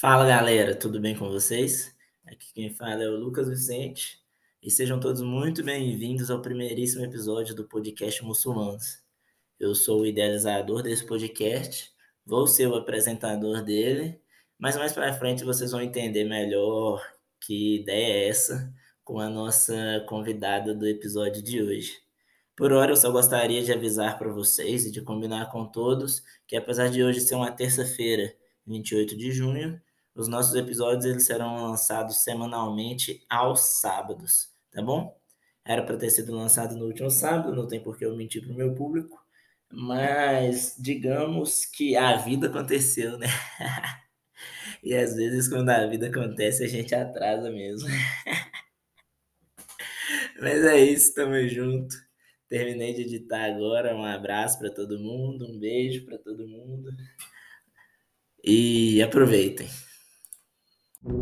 Fala galera, tudo bem com vocês? Aqui quem fala é o Lucas Vicente e sejam todos muito bem-vindos ao primeiríssimo episódio do podcast Muçulmanos. Eu sou o idealizador desse podcast, vou ser o apresentador dele, mas mais para frente vocês vão entender melhor que ideia é essa com a nossa convidada do episódio de hoje. Por hora, eu só gostaria de avisar para vocês e de combinar com todos que, apesar de hoje ser uma terça-feira, 28 de junho, os nossos episódios eles serão lançados semanalmente aos sábados, tá bom? Era para ter sido lançado no último sábado, não tem por que eu mentir para o meu público, mas digamos que a vida aconteceu, né? e às vezes, quando a vida acontece, a gente atrasa mesmo. mas é isso, tamo junto. Terminei de editar agora. Um abraço para todo mundo, um beijo para todo mundo. E aproveitem. Bom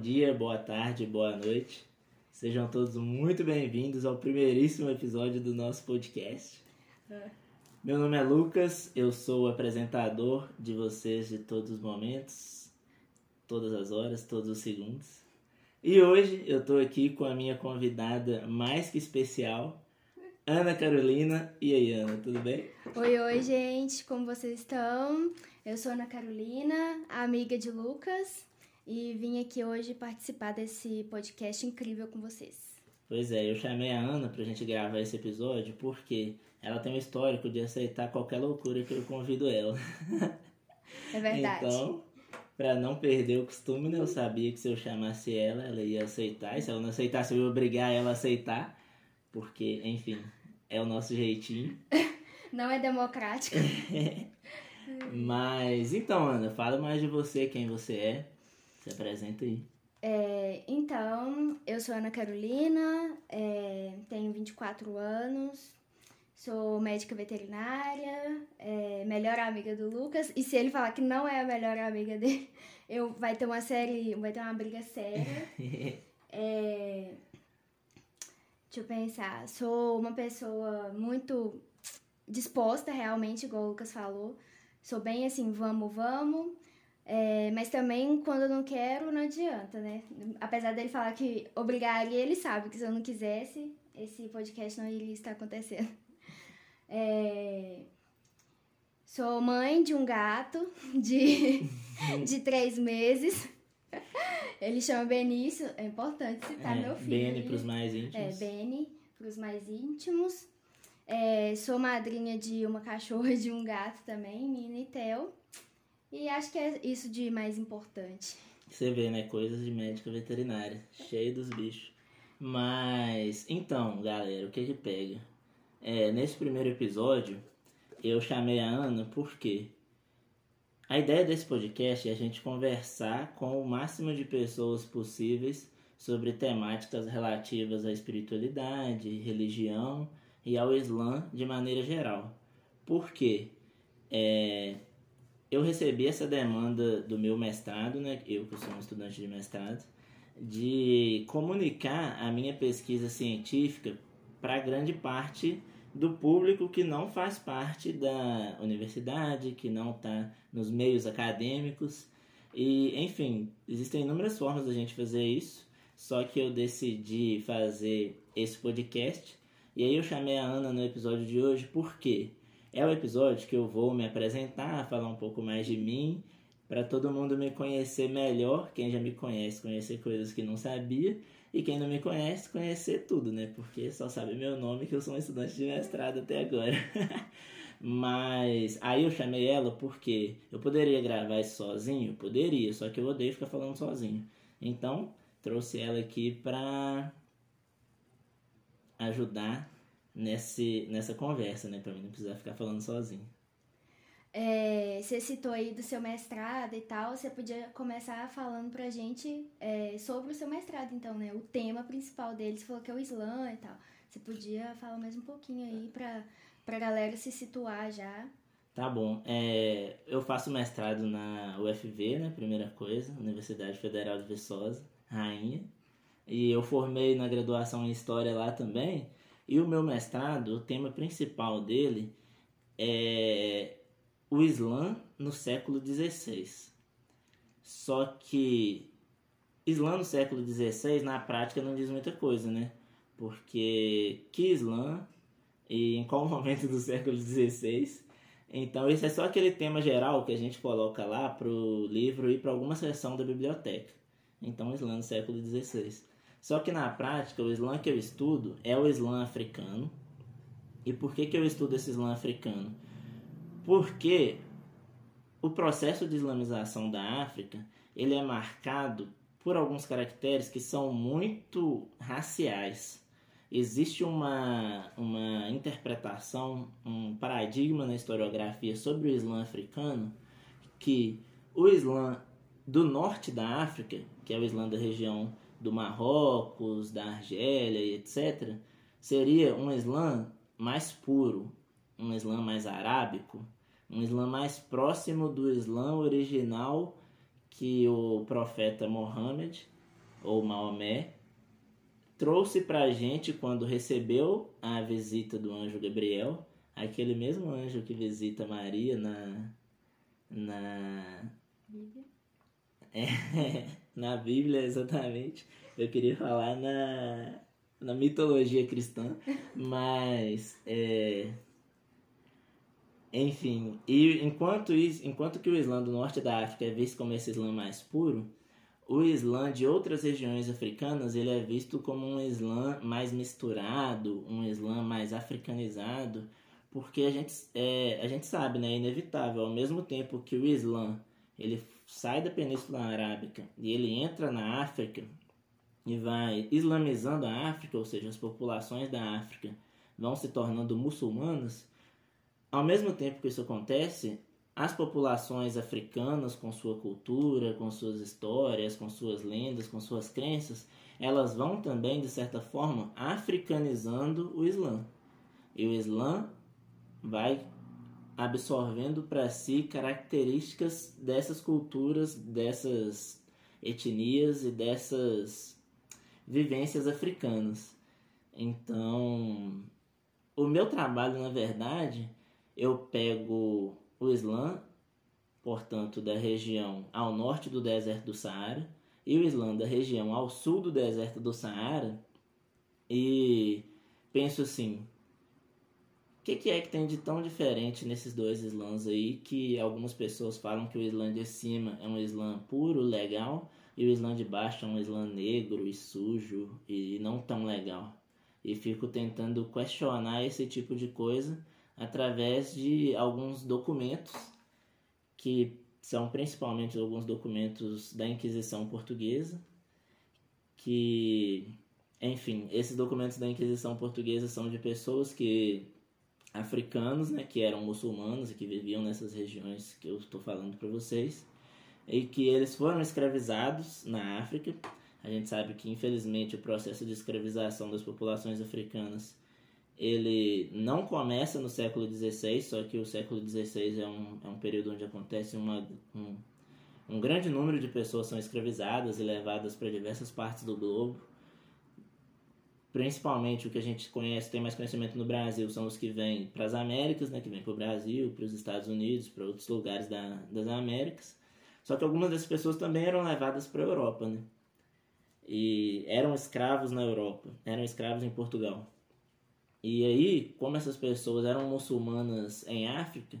dia, boa tarde, boa noite. Sejam todos muito bem-vindos ao primeiríssimo episódio do nosso podcast. É. Meu nome é Lucas, eu sou o apresentador de vocês de todos os momentos, todas as horas, todos os segundos. E hoje eu estou aqui com a minha convidada mais que especial, Ana Carolina. E aí, Ana, tudo bem? Oi, oi, gente, como vocês estão? Eu sou Ana Carolina, amiga de Lucas, e vim aqui hoje participar desse podcast incrível com vocês. Pois é, eu chamei a Ana pra gente gravar esse episódio porque ela tem um histórico de aceitar qualquer loucura que eu convido ela. É verdade. Então, para não perder o costume, né, eu sabia que se eu chamasse ela, ela ia aceitar. E se ela não aceitasse, eu ia obrigar ela a aceitar. Porque, enfim, é o nosso jeitinho. Não é democrático. Mas, então, Ana, fala mais de você, quem você é. Se apresenta aí. É, então, eu sou Ana Carolina, é, tenho 24 anos, Sou médica veterinária, é, melhor amiga do Lucas. E se ele falar que não é a melhor amiga dele, eu, vai ter uma série, vai ter uma briga séria. é, deixa eu pensar. Sou uma pessoa muito disposta, realmente, igual o Lucas falou. Sou bem assim, vamos, vamos. É, mas também, quando eu não quero, não adianta, né? Apesar dele falar que obrigaria, ele sabe que se eu não quisesse, esse podcast não iria estar acontecendo. É... Sou mãe de um gato de, de três meses. Ele chama Benício, é importante citar é, meu filho. Beni para os mais íntimos. É, Beni para os mais íntimos. É, sou madrinha de uma cachorra e de um gato também, Nina e Theo. E acho que é isso de mais importante. Você vê, né? Coisas de médica veterinária, cheio dos bichos. Mas, então, galera, o que que pega? É, nesse primeiro episódio, eu chamei a Ana porque a ideia desse podcast é a gente conversar com o máximo de pessoas possíveis sobre temáticas relativas à espiritualidade, religião e ao Islã de maneira geral. Por quê? É, eu recebi essa demanda do meu mestrado, né? Eu que sou um estudante de mestrado, de comunicar a minha pesquisa científica para grande parte do público que não faz parte da universidade, que não está nos meios acadêmicos. E, enfim, existem inúmeras formas da gente fazer isso, só que eu decidi fazer esse podcast. E aí eu chamei a Ana no episódio de hoje porque é o episódio que eu vou me apresentar, falar um pouco mais de mim, para todo mundo me conhecer melhor, quem já me conhece, conhecer coisas que não sabia e quem não me conhece, conhecer tudo, né? Porque só sabe meu nome que eu sou um estudante de mestrado até agora. Mas aí eu chamei ela porque eu poderia gravar isso sozinho? Poderia, só que eu odeio ficar falando sozinho. Então, trouxe ela aqui pra ajudar nesse, nessa conversa, né? Pra mim não precisar ficar falando sozinho. É, você citou aí do seu mestrado e tal, você podia começar falando pra gente é, sobre o seu mestrado, então, né? O tema principal dele, você falou que é o Islã e tal. Você podia falar mais um pouquinho aí pra, pra galera se situar já. Tá bom. É, eu faço mestrado na UFV, né? Primeira coisa, Universidade Federal de Viçosa, Rainha. E eu formei na graduação em História lá também. E o meu mestrado, o tema principal dele é o Islã no século XVI. Só que Islã no século XVI, na prática, não diz muita coisa, né? Porque que Islã e em qual momento do século XVI? Então, isso é só aquele tema geral que a gente coloca lá para o livro e para alguma seção da biblioteca. Então, Islã no século XVI. Só que na prática, o Islã que eu estudo é o Islã africano. E por que, que eu estudo esse Islã africano? Porque o processo de islamização da África ele é marcado por alguns caracteres que são muito raciais. Existe uma, uma interpretação, um paradigma na historiografia sobre o Islã africano que o Islã do norte da África, que é o Islã da região do Marrocos, da Argélia e etc., seria um Islã mais puro, um Islã mais arábico, um Islã mais próximo do Islã original que o profeta Mohammed, ou Maomé, trouxe para a gente quando recebeu a visita do anjo Gabriel, aquele mesmo anjo que visita Maria na. na. Bíblia? É, na Bíblia, exatamente. Eu queria falar na, na mitologia cristã, mas. É, enfim, e enquanto, enquanto que o Islã do norte da África é visto como esse Islã mais puro, o Islã de outras regiões africanas ele é visto como um Islã mais misturado, um Islã mais africanizado, porque a gente, é, a gente sabe, né, é inevitável, ao mesmo tempo que o Islã ele sai da Península Arábica e ele entra na África e vai islamizando a África, ou seja, as populações da África vão se tornando muçulmanas, ao mesmo tempo que isso acontece, as populações africanas, com sua cultura, com suas histórias, com suas lendas, com suas crenças, elas vão também, de certa forma, africanizando o Islã. E o Islã vai absorvendo para si características dessas culturas, dessas etnias e dessas vivências africanas. Então, o meu trabalho, na verdade, eu pego o Islã, portanto, da região ao norte do deserto do Saara, e o Islã da região ao sul do deserto do Saara, e penso assim: que, que é que tem de tão diferente nesses dois Islãs aí que algumas pessoas falam que o Islã de cima é um Islã puro, legal, e o Islã de baixo é um Islã negro e sujo e não tão legal. E fico tentando questionar esse tipo de coisa através de alguns documentos que são principalmente alguns documentos da Inquisição Portuguesa, que, enfim, esses documentos da Inquisição Portuguesa são de pessoas que africanos, né, que eram muçulmanos e que viviam nessas regiões que eu estou falando para vocês, e que eles foram escravizados na África. A gente sabe que infelizmente o processo de escravização das populações africanas ele não começa no século XVI, só que o século XVI é um, é um período onde acontece uma, um, um grande número de pessoas são escravizadas e levadas para diversas partes do globo principalmente o que a gente conhece, tem mais conhecimento no Brasil, são os que vêm para as Américas, né, que vêm para o Brasil, para os Estados Unidos, para outros lugares da, das Américas. Só que algumas dessas pessoas também eram levadas para a Europa, né? E eram escravos na Europa, eram escravos em Portugal. E aí, como essas pessoas eram muçulmanas em África,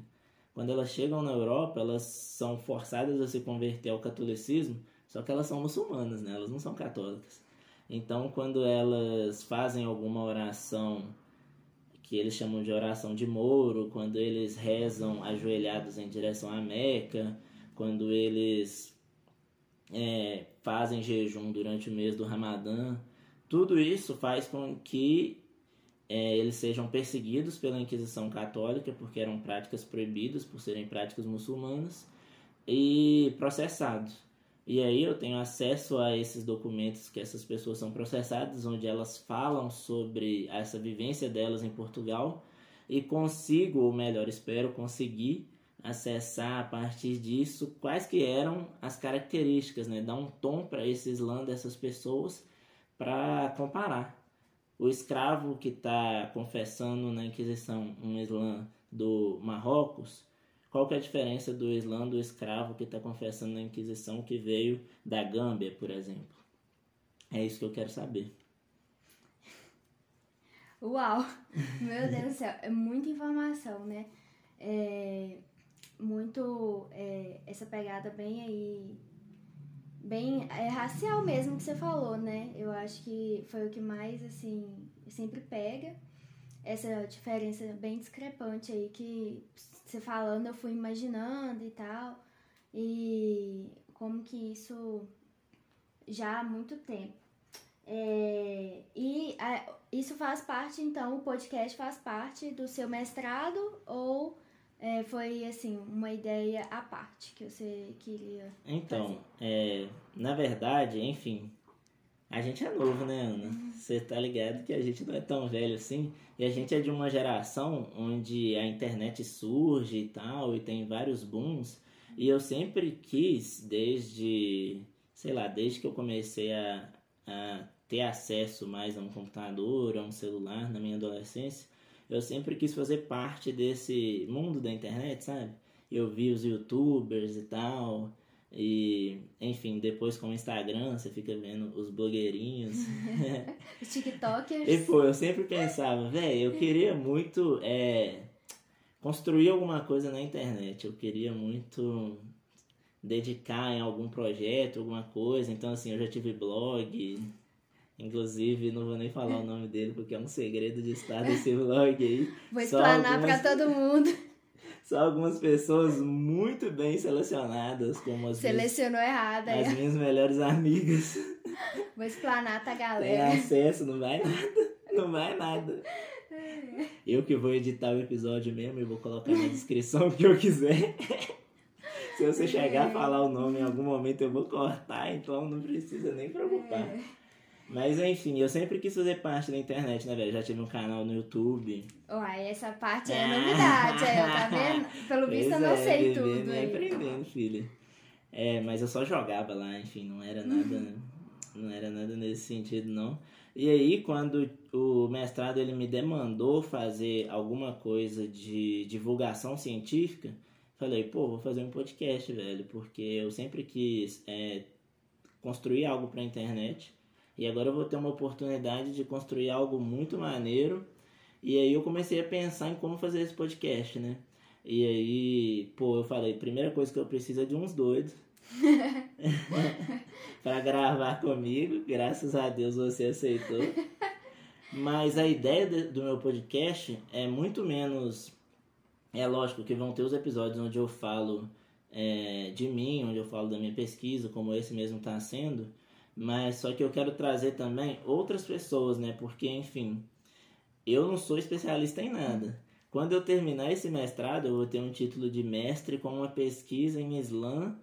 quando elas chegam na Europa, elas são forçadas a se converter ao catolicismo, só que elas são muçulmanas, né? Elas não são católicas. Então, quando elas fazem alguma oração que eles chamam de oração de Moro, quando eles rezam ajoelhados em direção à Meca, quando eles é, fazem jejum durante o mês do Ramadã, tudo isso faz com que é, eles sejam perseguidos pela Inquisição Católica, porque eram práticas proibidas por serem práticas muçulmanas, e processados. E aí eu tenho acesso a esses documentos que essas pessoas são processadas, onde elas falam sobre essa vivência delas em Portugal. e consigo, ou melhor, espero conseguir acessar a partir disso quais que eram as características, né? Dar um tom para esse slam dessas pessoas para comparar. O escravo que está confessando na Inquisição um slam do Marrocos, qual que é a diferença do slam do escravo que está confessando na Inquisição que veio da Gâmbia, por exemplo? É isso que eu quero saber. Uau! Meu Deus do céu, é muita informação, né? É muito é, essa pegada bem aí bem é racial mesmo que você falou, né? Eu acho que foi o que mais assim sempre pega essa diferença bem discrepante aí que você falando eu fui imaginando e tal e como que isso já há muito tempo é, e a, isso faz parte então o podcast faz parte do seu mestrado ou é, foi assim uma ideia à parte que você queria então é, na verdade enfim a gente é novo né Ana? Você tá ligado que a gente não é tão velho assim e a gente é de uma geração onde a internet surge e tal e tem vários booms e eu sempre quis desde sei lá desde que eu comecei a, a ter acesso mais a um computador a um celular na minha adolescência eu sempre quis fazer parte desse mundo da internet, sabe? Eu vi os youtubers e tal. E, enfim, depois com o Instagram, você fica vendo os blogueirinhos. os TikTokers. E, pô, eu sempre pensava, velho, eu queria muito é, construir alguma coisa na internet. Eu queria muito dedicar em algum projeto, alguma coisa. Então, assim, eu já tive blog, Inclusive, não vou nem falar o nome dele porque é um segredo de estar nesse vlog aí. Vou explanar algumas... para todo mundo. Só algumas pessoas muito bem selecionadas, como as Selecionou minhas, errado, As minhas melhores amigas. Vou explanar, tá, galera? Tem acesso, não vai nada. Não vai nada. Eu que vou editar o episódio mesmo e vou colocar na descrição o que eu quiser. Se você chegar a falar o nome em algum momento eu vou cortar, então não precisa nem preocupar. Mas enfim, eu sempre quis fazer parte da internet, né, velho? Já tive um canal no YouTube. Uai, essa parte é novidade, é, tá vendo? Pelo visto eu não é, sei tudo. É, aprendendo, filha. É, mas eu só jogava lá, enfim, não era nada. não era nada nesse sentido, não. E aí, quando o mestrado ele me demandou fazer alguma coisa de divulgação científica, falei, pô, vou fazer um podcast, velho, porque eu sempre quis é, construir algo pra internet e agora eu vou ter uma oportunidade de construir algo muito maneiro. E aí eu comecei a pensar em como fazer esse podcast, né? E aí, pô, eu falei, primeira coisa que eu preciso é de uns doidos. para gravar comigo. Graças a Deus você aceitou. Mas a ideia do meu podcast é muito menos. É lógico que vão ter os episódios onde eu falo é, de mim, onde eu falo da minha pesquisa, como esse mesmo está sendo. Mas só que eu quero trazer também outras pessoas, né? Porque, enfim, eu não sou especialista em nada. Quando eu terminar esse mestrado, eu vou ter um título de mestre com uma pesquisa em Islã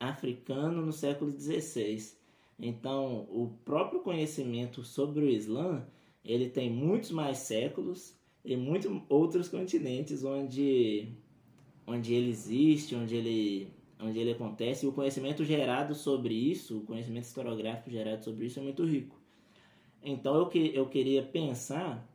africano no século XVI. Então, o próprio conhecimento sobre o Islã, ele tem muitos mais séculos e muitos outros continentes onde, onde ele existe, onde ele onde ele acontece, e o conhecimento gerado sobre isso, o conhecimento historiográfico gerado sobre isso é muito rico. Então eu, que, eu queria pensar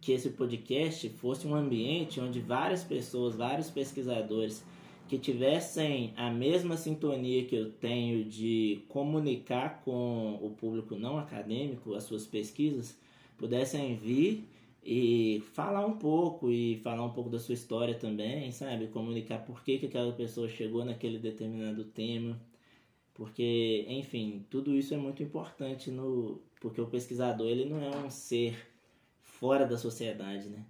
que esse podcast fosse um ambiente onde várias pessoas, vários pesquisadores que tivessem a mesma sintonia que eu tenho de comunicar com o público não acadêmico as suas pesquisas, pudessem vir e falar um pouco e falar um pouco da sua história também, sabe? Comunicar por que, que aquela pessoa chegou naquele determinado tema. Porque, enfim, tudo isso é muito importante no porque o pesquisador ele não é um ser fora da sociedade, né?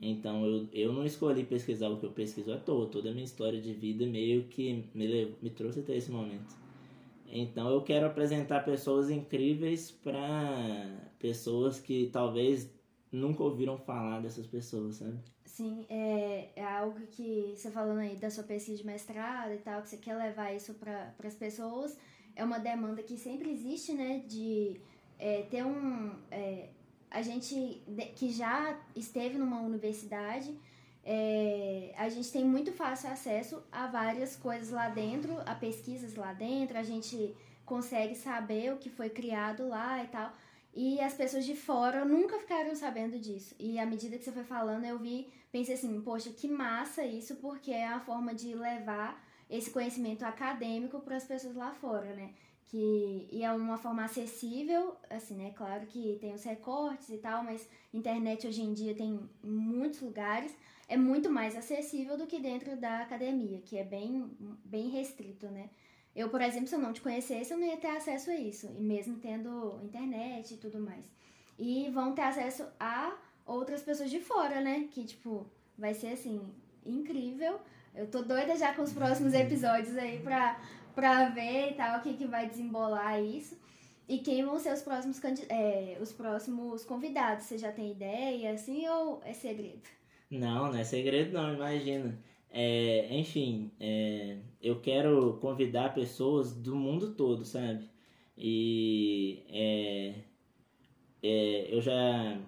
Então eu, eu não escolhi pesquisar o que eu pesquiso à toa, toda a minha história de vida meio que me, levou, me trouxe até esse momento. Então eu quero apresentar pessoas incríveis para pessoas que talvez nunca ouviram falar dessas pessoas, sabe? Sim, é, é algo que você falando aí da sua pesquisa de mestrado e tal, que você quer levar isso para as pessoas, é uma demanda que sempre existe, né, de é, ter um, é, a gente que já esteve numa universidade, é, a gente tem muito fácil acesso a várias coisas lá dentro, a pesquisas lá dentro, a gente consegue saber o que foi criado lá e tal. E as pessoas de fora nunca ficaram sabendo disso. E à medida que você foi falando, eu vi, pensei assim, poxa, que massa isso, porque é a forma de levar esse conhecimento acadêmico para as pessoas lá fora, né? Que, e é uma forma acessível, assim, né? Claro que tem os recortes e tal, mas internet hoje em dia tem em muitos lugares, é muito mais acessível do que dentro da academia, que é bem, bem restrito, né? Eu, por exemplo, se eu não te conhecesse, eu não ia ter acesso a isso, e mesmo tendo internet e tudo mais. E vão ter acesso a outras pessoas de fora, né? Que, tipo, vai ser assim, incrível. Eu tô doida já com os próximos episódios aí pra, pra ver e tal, o que, que vai desembolar isso. E quem vão ser os próximos, é, os próximos convidados? Você já tem ideia, assim, ou é segredo? Não, não é segredo não, imagina. É, enfim, é, eu quero convidar pessoas do mundo todo, sabe? E é, é, eu já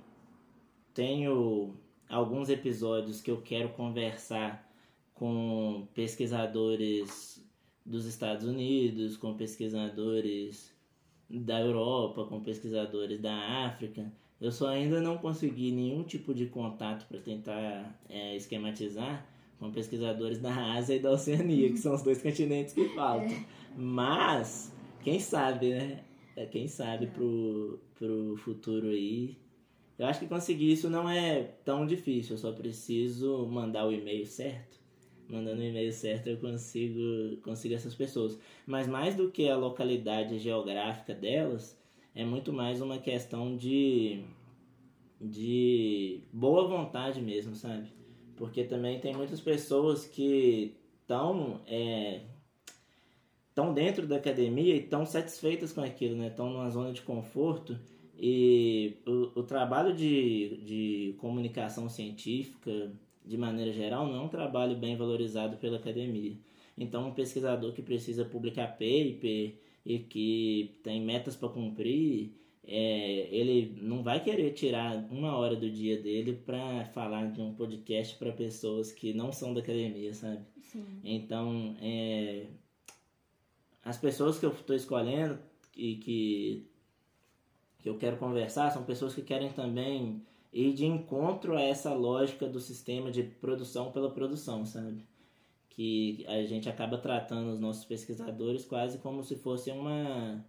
tenho alguns episódios que eu quero conversar com pesquisadores dos Estados Unidos, com pesquisadores da Europa, com pesquisadores da África. Eu só ainda não consegui nenhum tipo de contato para tentar é, esquematizar, com pesquisadores da Ásia e da Oceania, que são os dois continentes que faltam. É. Mas, quem sabe, né? É, quem sabe é. pro, pro futuro aí. Eu acho que conseguir isso não é tão difícil, eu só preciso mandar o e-mail certo. Mandando o e-mail certo eu consigo, consigo essas pessoas. Mas mais do que a localidade geográfica delas, é muito mais uma questão de, de boa vontade mesmo, sabe? Porque também tem muitas pessoas que estão é, tão dentro da academia e estão satisfeitas com aquilo, né? Estão numa zona de conforto e o, o trabalho de, de comunicação científica, de maneira geral, não é um trabalho bem valorizado pela academia. Então, um pesquisador que precisa publicar paper e que tem metas para cumprir, é, ele não vai querer tirar uma hora do dia dele para falar de um podcast para pessoas que não são da academia, sabe? Sim. Então, é, as pessoas que eu estou escolhendo e que, que eu quero conversar são pessoas que querem também ir de encontro a essa lógica do sistema de produção pela produção, sabe? Que a gente acaba tratando os nossos pesquisadores quase como se fosse uma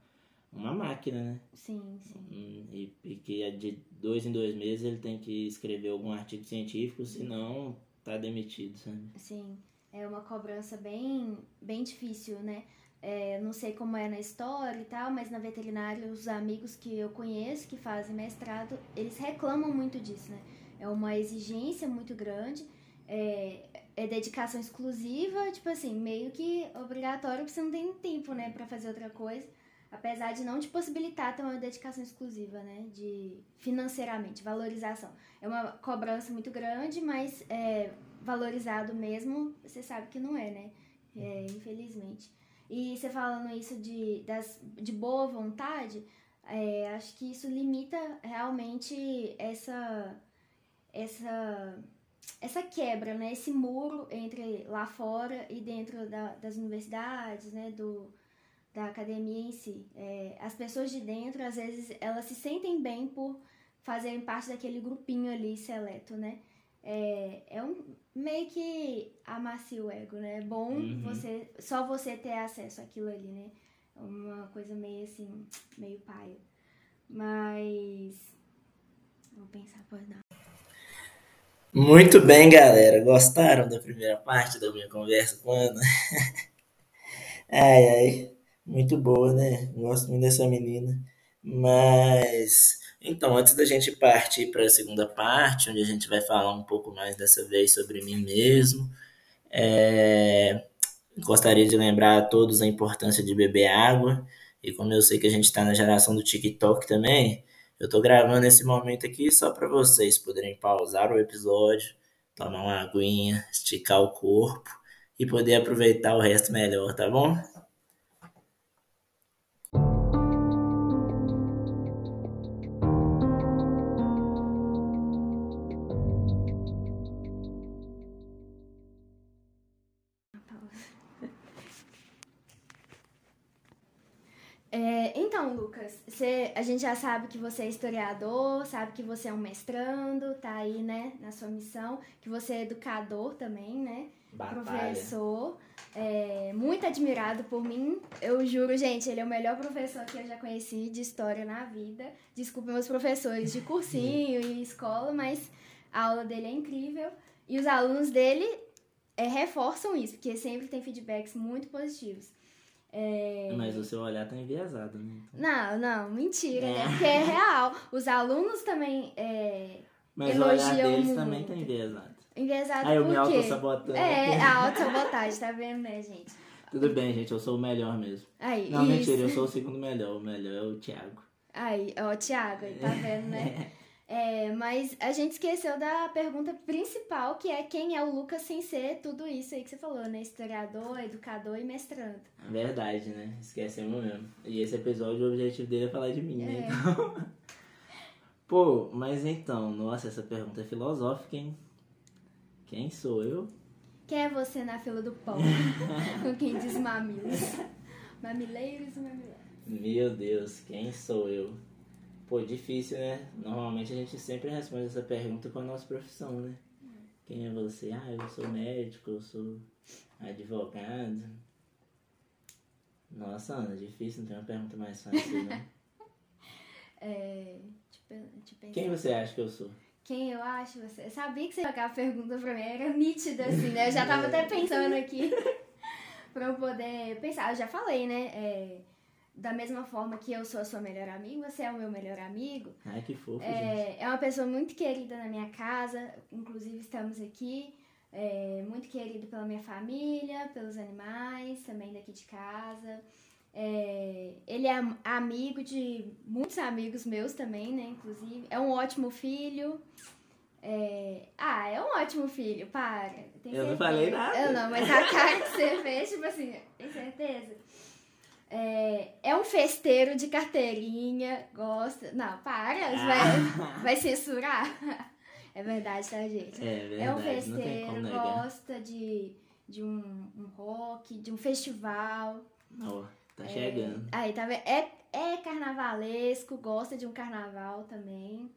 uma máquina, né? Sim, sim. Hum, e, e que é de dois em dois meses ele tem que escrever algum artigo científico, senão tá demitido, sabe? Sim, é uma cobrança bem, bem difícil, né? É, não sei como é na história e tal, mas na veterinária os amigos que eu conheço que fazem mestrado, eles reclamam muito disso, né? É uma exigência muito grande, é, é dedicação exclusiva, tipo assim, meio que obrigatório, porque você não tem tempo, né, para fazer outra coisa apesar de não te possibilitar ter uma dedicação exclusiva, né, de financeiramente, valorização. É uma cobrança muito grande, mas é, valorizado mesmo, você sabe que não é, né, é, infelizmente. E você falando isso de, das, de boa vontade, é, acho que isso limita realmente essa, essa, essa quebra, né, esse muro entre lá fora e dentro da, das universidades, né, do da academia em si. É, as pessoas de dentro, às vezes, elas se sentem bem por fazerem parte daquele grupinho ali seleto, né? É, é um meio que amacia o ego, né? É bom uhum. você só você ter acesso àquilo ali, né? É uma coisa meio assim, meio paia. Mas vou pensar por não. Muito bem, galera. Gostaram da primeira parte da minha conversa com a Ana? ai, ai. Muito boa, né? Gosto muito dessa menina. Mas, então, antes da gente partir para a segunda parte, onde a gente vai falar um pouco mais dessa vez sobre mim mesmo, é... gostaria de lembrar a todos a importância de beber água. E como eu sei que a gente está na geração do TikTok também, eu estou gravando esse momento aqui só para vocês poderem pausar o episódio, tomar uma aguinha, esticar o corpo e poder aproveitar o resto melhor, tá bom? Você, a gente já sabe que você é historiador, sabe que você é um mestrando, tá aí, né, na sua missão, que você é educador também, né? Batalha. Professor. É, muito admirado por mim. Eu juro, gente, ele é o melhor professor que eu já conheci de história na vida. Desculpe meus professores de cursinho e escola, mas a aula dele é incrível. E os alunos dele é, reforçam isso, porque sempre tem feedbacks muito positivos. É, Mas o seu olhar tá enviesado, né? Não, não, mentira, É. né? Porque é real. Os alunos também é, Mas o olhar Elogiam deles muito. também tá enviesado. enviesados Aí eu me auto-sabotando. É, aqui. a autossabotagem, tá vendo, né, gente? Tudo bem, gente, eu sou o melhor mesmo. Aí, Não, isso. mentira, eu sou o segundo melhor. O melhor é o Thiago. Aí, ó, Thiago, aí, tá vendo, né? É, mas a gente esqueceu da pergunta principal, que é quem é o Lucas sem ser tudo isso aí que você falou, né? Historiador, educador e mestrando. Verdade, né? Esquecemos mesmo. E esse episódio, o objetivo dele é falar de mim, né? É. Então... Pô, mas então, nossa, essa pergunta é filosófica, hein? Quem sou eu? Quem é você na fila do pão? Com quem diz mamilos. Mamileiros e mamileiros. Meu Deus, quem sou eu? Pô, difícil, né? Normalmente a gente sempre responde essa pergunta com a nossa profissão, né? Quem é você? Ah, eu sou médico, eu sou advogado. Nossa, Ana, difícil, não tem uma pergunta mais fácil, não. É. Quem você acha que eu sou? Quem eu acho você? Eu sabia que você ia jogar a pergunta pra mim, era nítida assim, né? Eu já tava até pensando aqui pra eu poder pensar. Eu já falei, né? É, da mesma forma que eu sou a sua melhor amiga, você é o meu melhor amigo. Ai, que fofo, gente. É, é uma pessoa muito querida na minha casa, inclusive estamos aqui. É, muito querido pela minha família, pelos animais, também daqui de casa. É, ele é am- amigo de muitos amigos meus também, né? Inclusive. É um ótimo filho. É, Ah, é um ótimo filho, para. Tem Eu não certeza. falei nada. Eu não, mas a cara que você fez, tipo assim, tem certeza? É, é um festeiro de carteirinha, gosta. Não, para, você vai, vai censurar. É verdade, tá, gente? É verdade, É um festeiro, gosta de, de um, um rock, de um festival. Ó, tá chegando. Aí, tá vendo? É, é carnavalesco, gosta de um carnaval também.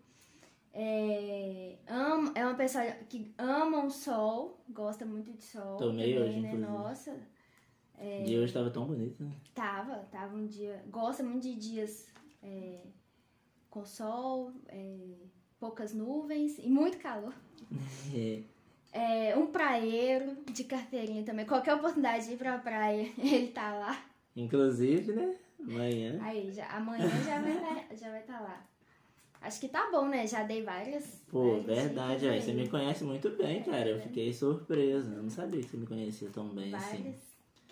É, ama, é uma pessoa que ama o sol, gosta muito de sol. Tomei também, hoje, né? inclusive. Nossa, O dia hoje tava tão bonito, né? tava, tava um dia. Gosta muito de dias é, com sol, é, poucas nuvens e muito calor. É, É, um praieiro de carteirinha também. Qualquer oportunidade de ir pra praia, ele tá lá. Inclusive, né? Amanhã. Aí, já, amanhã já vai estar já vai tá lá. Acho que tá bom, né? Já dei várias. Pô, várias verdade, aí. Você me conhece muito bem, cara. Eu fiquei surpresa. Eu não sabia que você me conhecia tão bem assim.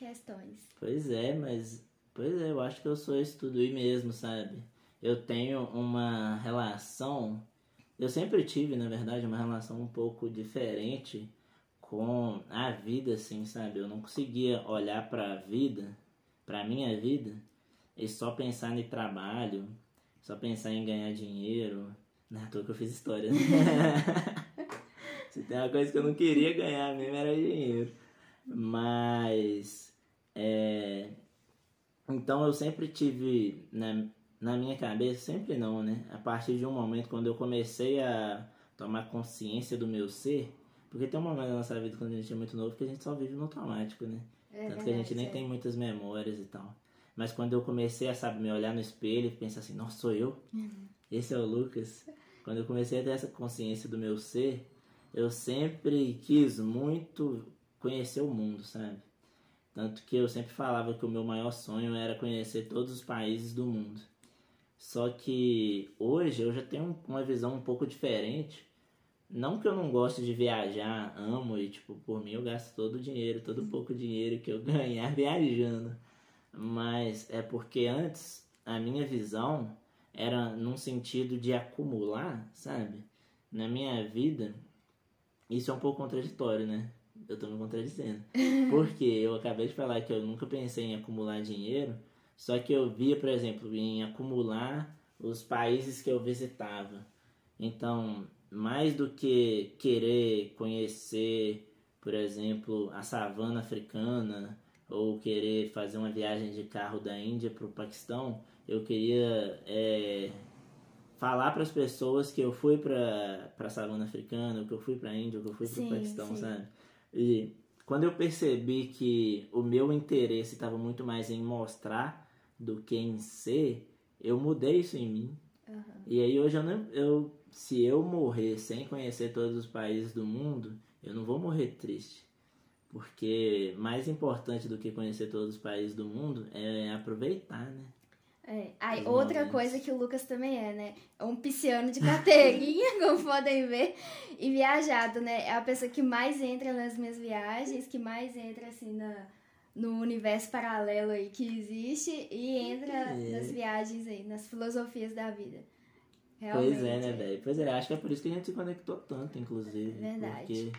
Questões. Pois é, mas. Pois é, eu acho que eu sou isso tudo aí mesmo, sabe? Eu tenho uma relação. Eu sempre tive, na verdade, uma relação um pouco diferente com a vida, assim, sabe? Eu não conseguia olhar pra vida, pra minha vida, e só pensar em trabalho, só pensar em ganhar dinheiro. Não é toa que eu fiz história, né? Se tem uma coisa que eu não queria ganhar mesmo era dinheiro. Mas. É... Então eu sempre tive na, na minha cabeça, sempre não, né? A partir de um momento quando eu comecei a tomar consciência do meu ser, porque tem um momento na nossa vida quando a gente é muito novo que a gente só vive no automático, né? É Tanto que a gente nem é. tem muitas memórias e tal. Mas quando eu comecei a, sabe, me olhar no espelho e pensar assim, nossa, sou eu? Esse é o Lucas. Quando eu comecei a ter essa consciência do meu ser, eu sempre quis muito conhecer o mundo, sabe? Tanto que eu sempre falava que o meu maior sonho era conhecer todos os países do mundo. Só que hoje eu já tenho uma visão um pouco diferente. Não que eu não goste de viajar, amo e tipo, por mim eu gasto todo o dinheiro, todo o pouco dinheiro que eu ganhar viajando. Mas é porque antes a minha visão era num sentido de acumular, sabe? Na minha vida, isso é um pouco contraditório, né? Eu tô me contradizendo. Porque eu acabei de falar que eu nunca pensei em acumular dinheiro, só que eu via, por exemplo, em acumular os países que eu visitava. Então, mais do que querer conhecer, por exemplo, a savana africana ou querer fazer uma viagem de carro da Índia para o Paquistão, eu queria é, falar para as pessoas que eu fui para a savana africana, que eu fui para a Índia, que eu fui para o Paquistão, sim. sabe? E quando eu percebi que o meu interesse estava muito mais em mostrar do que em ser, eu mudei isso em mim. Uhum. E aí hoje eu, não, eu, se eu morrer sem conhecer todos os países do mundo, eu não vou morrer triste. Porque mais importante do que conhecer todos os países do mundo é aproveitar, né? É. Aí, outra coisa que o Lucas também é, né? É um pisciano de carteirinha, como podem ver, e viajado, né? É a pessoa que mais entra nas minhas viagens, que mais entra, assim, na, no universo paralelo aí que existe e entra é. nas viagens aí, nas filosofias da vida. Realmente. Pois é, né, velho? Pois é, acho que é por isso que a gente se conectou tanto, inclusive. Verdade. Porque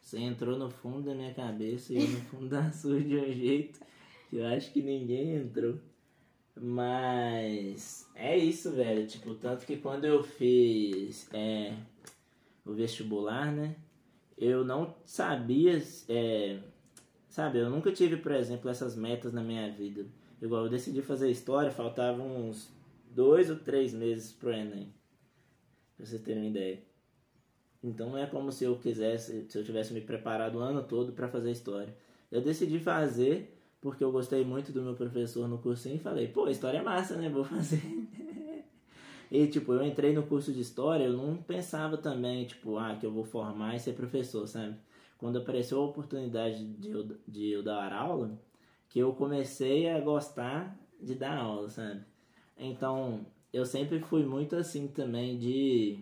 você entrou no fundo da minha cabeça e no fundo da sua de um jeito que eu acho que ninguém entrou. Mas é isso, velho. Tipo, tanto que quando eu fiz é, o vestibular, né? Eu não sabia. É, sabe, eu nunca tive, por exemplo, essas metas na minha vida. Igual eu decidi fazer história, faltavam uns dois ou três meses pro Enem. Pra vocês terem uma ideia. Então não é como se eu quisesse, se eu tivesse me preparado o ano todo para fazer história. Eu decidi fazer porque eu gostei muito do meu professor no cursinho e falei, pô, história é massa, né? Vou fazer. e, tipo, eu entrei no curso de história, eu não pensava também, tipo, ah, que eu vou formar e ser professor, sabe? Quando apareceu a oportunidade de eu, de eu dar aula, que eu comecei a gostar de dar aula, sabe? Então, eu sempre fui muito assim também de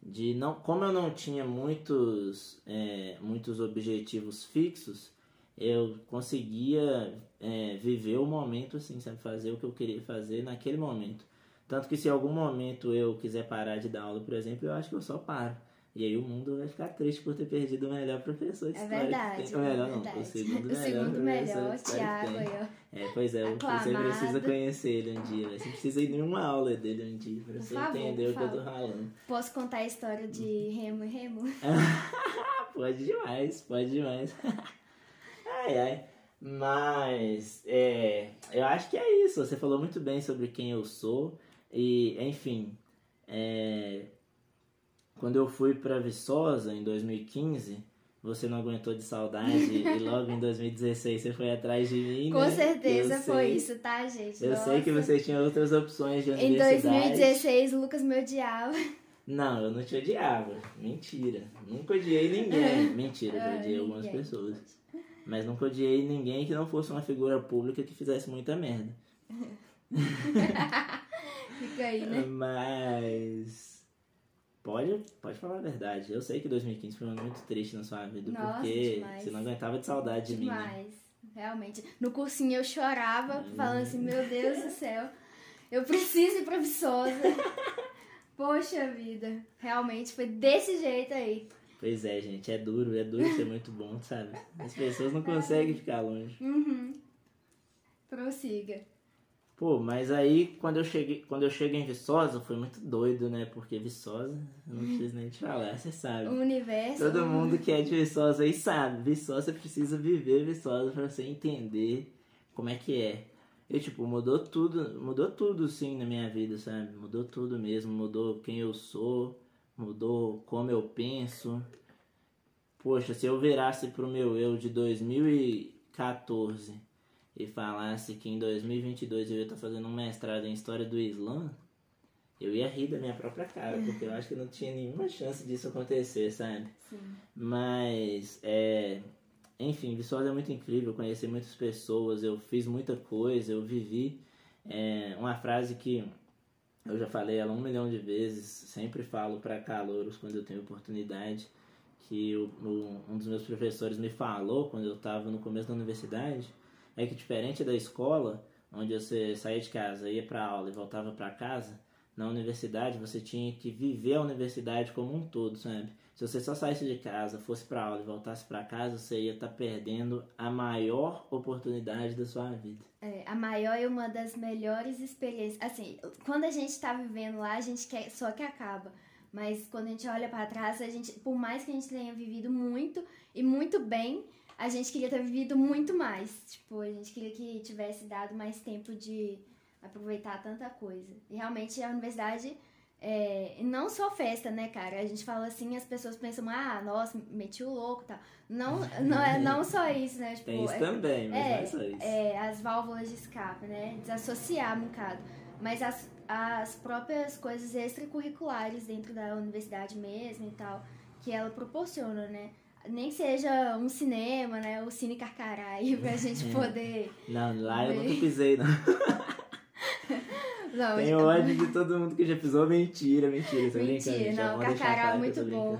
de não como eu não tinha muitos é, muitos objetivos fixos eu conseguia é, viver o momento assim, sabe? Fazer o que eu queria fazer naquele momento. Tanto que se em algum momento eu quiser parar de dar aula, por exemplo, eu acho que eu só paro. E aí o mundo vai ficar triste por ter perdido o melhor professor de é história. Verdade, tem. O melhor é verdade. não, o segundo o melhor. Segundo melhor, Thiago. É, pois é, Aclamado. você precisa conhecer ele um dia. Você precisa ir em uma aula dele um dia pra você favor, entender o que eu tô falando. Posso contar a história de Remo e Remo? pode demais, pode demais. Ai, ai. Mas, é, eu acho que é isso. Você falou muito bem sobre quem eu sou. E, enfim, é, quando eu fui para Viçosa em 2015, você não aguentou de saudade e logo em 2016 você foi atrás de mim. Com né? certeza eu foi sei, isso, tá, gente? Eu Nossa. sei que você tinha outras opções de universidade. Em 2016, o Lucas me odiava. Não, eu não te odiava. Mentira. Nunca odiei ninguém. Mentira, eu odiei algumas pessoas. Mas nunca odiei ninguém que não fosse uma figura pública que fizesse muita merda. Fica aí, né? Mas. Pode, pode falar a verdade. Eu sei que 2015 foi um ano muito triste na sua vida, Nossa, porque demais. você não aguentava de saudade demais. de mim. Demais, realmente. No cursinho eu chorava, hum. falando assim: Meu Deus do céu, eu preciso ir pra Viçosa. Poxa vida, realmente foi desse jeito aí. Pois é, gente, é duro, é duro ser muito bom, sabe? As pessoas não conseguem ficar longe. Uhum. Prossiga. Pô, mas aí quando eu cheguei, quando eu cheguei em Viçosa, foi muito doido, né? Porque Viçosa, eu não preciso nem te falar, você sabe. O universo. Todo mundo que é de Viçosa aí sabe. Viçosa precisa viver Viçosa para você entender como é que é. E tipo, mudou tudo, mudou tudo sim na minha vida, sabe? Mudou tudo mesmo, mudou quem eu sou mudou como eu penso. Poxa, se eu virasse pro meu eu de 2014 e falasse que em 2022 eu ia estar fazendo um mestrado em História do Islã, eu ia rir da minha própria cara, porque eu acho que não tinha nenhuma chance disso acontecer, sabe? Sim. Mas, é, enfim, Viçosa é muito incrível, conheci muitas pessoas, eu fiz muita coisa, eu vivi. É, uma frase que eu já falei ela um milhão de vezes, sempre falo para calouros quando eu tenho oportunidade, que o, o, um dos meus professores me falou quando eu estava no começo da universidade, é que diferente da escola, onde você saía de casa, ia para aula e voltava para casa, na universidade você tinha que viver a universidade como um todo, sabe? Se você só saísse de casa, fosse para aula e voltasse para casa, você ia estar tá perdendo a maior oportunidade da sua vida. É, a maior e uma das melhores experiências. Assim, quando a gente está vivendo lá, a gente quer só que acaba. Mas quando a gente olha para trás, a gente, por mais que a gente tenha vivido muito e muito bem, a gente queria ter vivido muito mais. Tipo, a gente queria que tivesse dado mais tempo de aproveitar tanta coisa. E realmente a universidade é, não só festa, né, cara? A gente fala assim, as pessoas pensam, ah, nossa, meti o louco e tá. tal. Não, não é não só isso, né? Tipo, Tem isso é, também, mas é, não é só isso. é, as válvulas de escape, né? Desassociar um bocado. Mas as, as próprias coisas extracurriculares dentro da universidade mesmo e tal, que ela proporciona, né? Nem seja um cinema, né? O Cine Carcará pra gente poder. Não, lá eu Bem. nunca pisei, não. Não, Tenho ódio de todo mundo que já pisou. Mentira, mentira. Tô Mentira, não, Carcará é eu muito bom.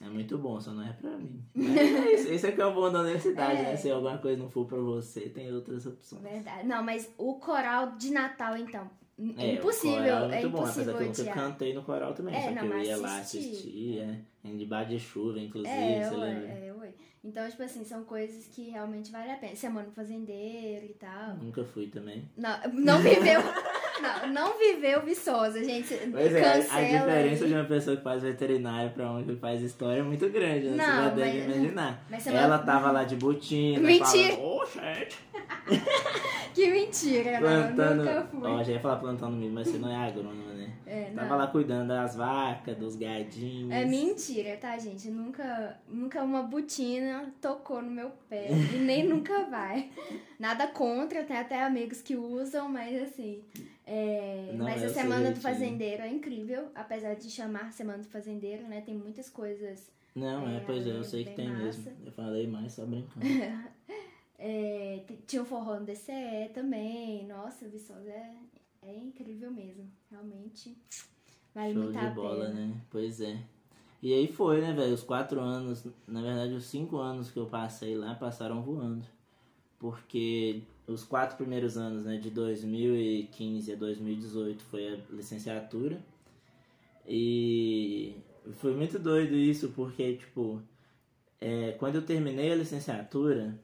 É muito bom, só não é pra mim. Mas é isso, esse é que é o bom da universidade, É. né? Se alguma coisa não for pra você, tem outras opções. Verdade. Não, mas o coral de Natal, então. É, É, o impossível, coral é muito bom, impossível apesar que eu nunca cantei no coral também, É, só não, que eu ia lá assistir. é, em debaixo de chuva, inclusive, É, você ué, lembra? é, ué. Então, tipo assim, são coisas que realmente vale a pena. Semana do fazendeiro e tal. Nunca fui também. Não, não viveu. não, não viveu Viçosa, gente. Pois é, a- Cancela diferença de uma pessoa que faz veterinário pra uma que faz história é muito grande, né? Não, Você já deve mas- imaginar. mas você Ela tava lá de botina, Mentira! falando, ô, gente, Que mentira, plantando... não, nunca fui. Ó, já ia falar plantando milho, mas você não é agrônoma, né? É, Tava lá cuidando das vacas, dos gadinhos. É mentira, tá, gente? Nunca, nunca uma botina tocou no meu pé. E nem nunca vai. Nada contra, tem até amigos que usam, mas assim. é, Não mas é a Semana do. Fazendeiro é incrível, apesar de chamar Semana do Fazendeiro, né? Tem muitas coisas. Não, é, É, pois é, eu sei que tem massa. mesmo. Eu falei mais só brincando. É, tinha o forró no DCE também. Nossa, Viçosa é, é incrível mesmo. Realmente. Vale Show muito de a bola, pena. né? Pois é. E aí foi, né, velho? Os quatro anos, na verdade, os cinco anos que eu passei lá passaram voando. Porque os quatro primeiros anos, né, de 2015 a 2018 foi a licenciatura. E foi muito doido isso, porque, tipo, é, quando eu terminei a licenciatura,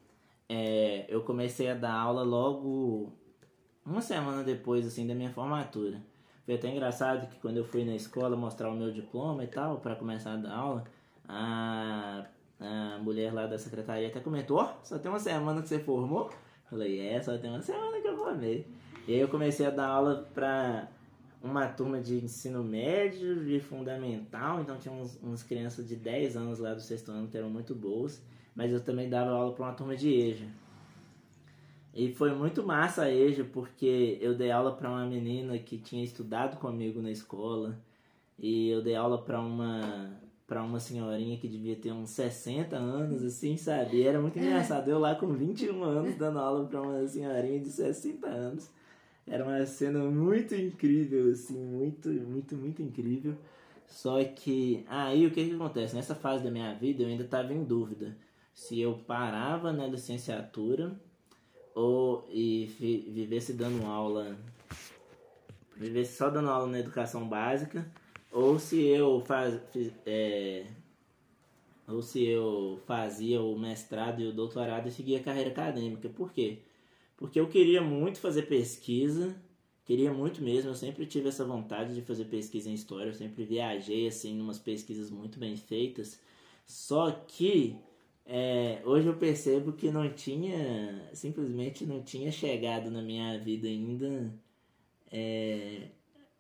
é, eu comecei a dar aula logo uma semana depois, assim, da minha formatura. Foi até engraçado que quando eu fui na escola mostrar o meu diploma e tal, para começar a dar aula, a, a mulher lá da secretaria até comentou, ó, só tem uma semana que você formou? Falei, é, só tem uma semana que eu formei. E aí eu comecei a dar aula pra uma turma de ensino médio, de fundamental, então tinha uns, uns crianças de 10 anos lá do sexto ano que eram muito boas, mas eu também dava aula pra uma turma de EJA. E foi muito massa a EJA, porque eu dei aula pra uma menina que tinha estudado comigo na escola, e eu dei aula pra uma para uma senhorinha que devia ter uns 60 anos, assim, sabe? E era muito engraçado. Eu lá com 21 anos dando aula pra uma senhorinha de 60 anos. Era uma cena muito incrível, assim, muito, muito, muito incrível. Só que aí o que que acontece? Nessa fase da minha vida eu ainda estava em dúvida se eu parava na licenciatura ou e vi- vivesse dando aula, vivesse só dando aula na educação básica, ou se eu faz, fiz- é, ou se eu fazia o mestrado e o doutorado e seguia a carreira acadêmica. Por quê? Porque eu queria muito fazer pesquisa, queria muito mesmo, eu sempre tive essa vontade de fazer pesquisa em história, eu sempre viajei assim, em umas pesquisas muito bem feitas. Só que é, hoje eu percebo que não tinha, simplesmente não tinha chegado na minha vida ainda é,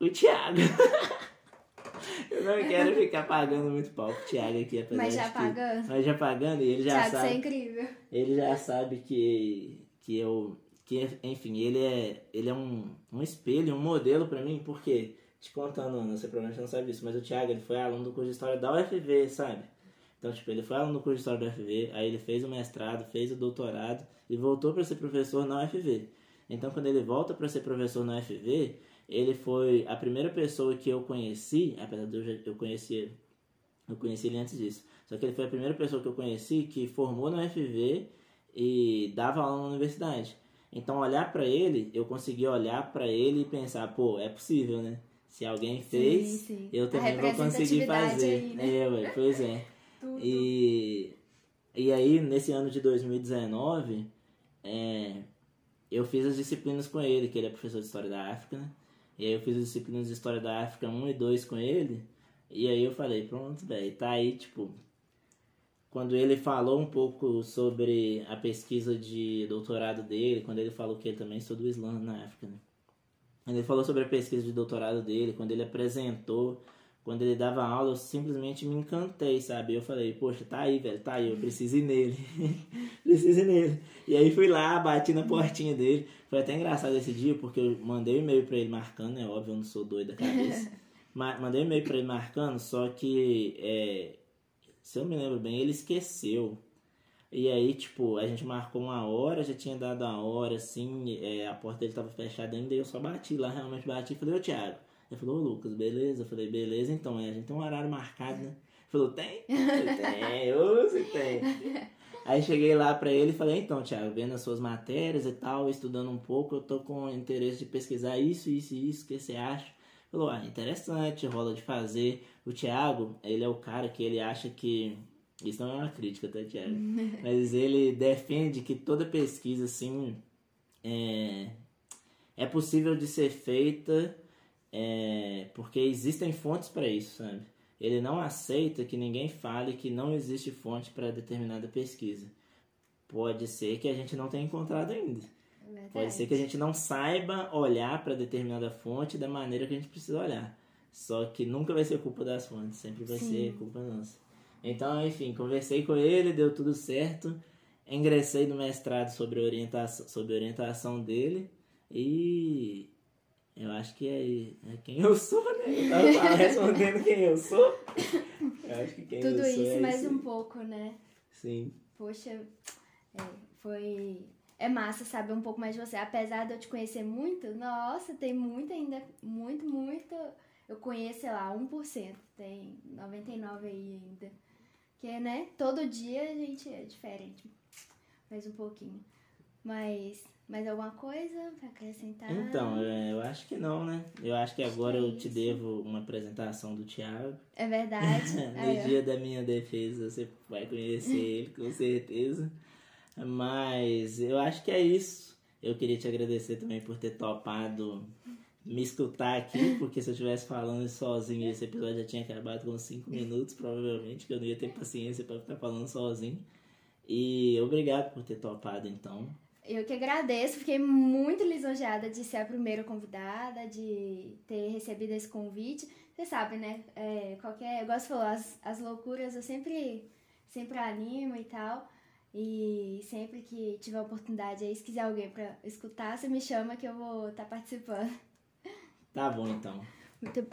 o Thiago. eu não quero ficar pagando muito pau pro Thiago aqui, apesar Mas já de que- pagando. Mas já pagando e ele já Thiago, sabe você é incrível. ele já sabe que, que eu. Que, enfim, ele é, ele é um, um espelho, um modelo pra mim, porque, te contando, Ana, você provavelmente não sabe isso, mas o Thiago ele foi aluno do curso de História da UFV, sabe? Então, tipo, ele foi aluno do curso de História da UFV, aí ele fez o mestrado, fez o doutorado e voltou para ser professor na UFV. Então, quando ele volta para ser professor na UFV, ele foi a primeira pessoa que eu conheci, apesar de eu, já, eu conhecer eu conheci ele antes disso. Só que ele foi a primeira pessoa que eu conheci que formou no FV e dava aula na universidade. Então, olhar pra ele, eu consegui olhar pra ele e pensar, pô, é possível, né? Se alguém fez, Sim, sim. eu também vou conseguir fazer. aí, né? É, ué, pois é. Tudo. E, e aí, nesse ano de 2019, é, eu fiz as disciplinas com ele, que ele é professor de História da África, né? E aí eu fiz as disciplinas de História da África 1 e 2 com ele. E aí eu falei, pronto, velho, tá aí, tipo... Quando ele falou um pouco sobre a pesquisa de doutorado dele, quando ele falou que ele também estudou Islã na África, né? Ele falou sobre a pesquisa de doutorado dele, quando ele apresentou, quando ele dava aula, eu simplesmente me encantei, sabe? Eu falei, poxa, tá aí, velho, tá aí, eu preciso ir nele. preciso ir nele. E aí fui lá, bati na portinha dele. Foi até engraçado esse dia, porque eu mandei um e-mail pra ele marcando, é óbvio, eu não sou doido da cabeça. mandei um e-mail pra ele marcando, só que, é, se eu me lembro bem, ele esqueceu. E aí, tipo, a gente marcou uma hora, já tinha dado a hora, assim, é, a porta dele tava fechada ainda, e eu só bati lá, realmente bati e falei, ô Thiago. Ele falou, ô Lucas, beleza? Eu falei, beleza, então, é, a gente tem um horário marcado, né? Ele falou, tem? Eu falei, tem, ô, você tem. Aí cheguei lá pra ele e falei, então, Thiago, vendo as suas matérias e tal, estudando um pouco, eu tô com interesse de pesquisar isso, isso e isso, o que você acha? Ele falou, ah, interessante, rola de fazer. O Thiago, ele é o cara que ele acha que isso não é uma crítica, tá, Thiago? Mas ele defende que toda pesquisa, assim, é, é possível de ser feita é, porque existem fontes para isso, sabe? Ele não aceita que ninguém fale que não existe fonte para determinada pesquisa. Pode ser que a gente não tenha encontrado ainda. Verdade. Pode ser que a gente não saiba olhar para determinada fonte da maneira que a gente precisa olhar. Só que nunca vai ser culpa das fontes, sempre vai Sim. ser culpa nossa. Então, enfim, conversei com ele, deu tudo certo. Ingressei no mestrado sobre orientação, sobre orientação dele e eu acho que é, é quem eu sou, né? Eu tava respondendo quem eu sou. Eu acho que quem Tudo eu sou isso é mais isso. um pouco, né? Sim. Poxa, é, foi. É massa saber um pouco mais de você. Apesar de eu te conhecer muito, nossa, tem muito ainda, muito, muito. Eu conheço, sei lá, 1%. Tem 99 aí ainda. Porque, né, todo dia a gente é diferente. Mais um pouquinho. Mas, mais alguma coisa pra acrescentar? Então, é, eu acho que não, né? Eu acho que agora eu te devo uma apresentação do Thiago. É verdade. no Aí, dia da minha defesa você vai conhecer ele, com certeza. Mas eu acho que é isso. Eu queria te agradecer também por ter topado me escutar aqui, porque se eu estivesse falando sozinho, esse episódio já tinha acabado com 5 minutos, provavelmente, que eu não ia ter paciência para ficar falando sozinho. E obrigado por ter topado, então. Eu que agradeço, fiquei muito lisonjeada de ser a primeira convidada, de ter recebido esse convite. Você sabe, né? É, qualquer. Eu gosto de falar, as, as loucuras eu sempre, sempre animo e tal. E sempre que tiver oportunidade aí, se quiser alguém para escutar, você me chama que eu vou estar tá participando. Tá bom, então. Muito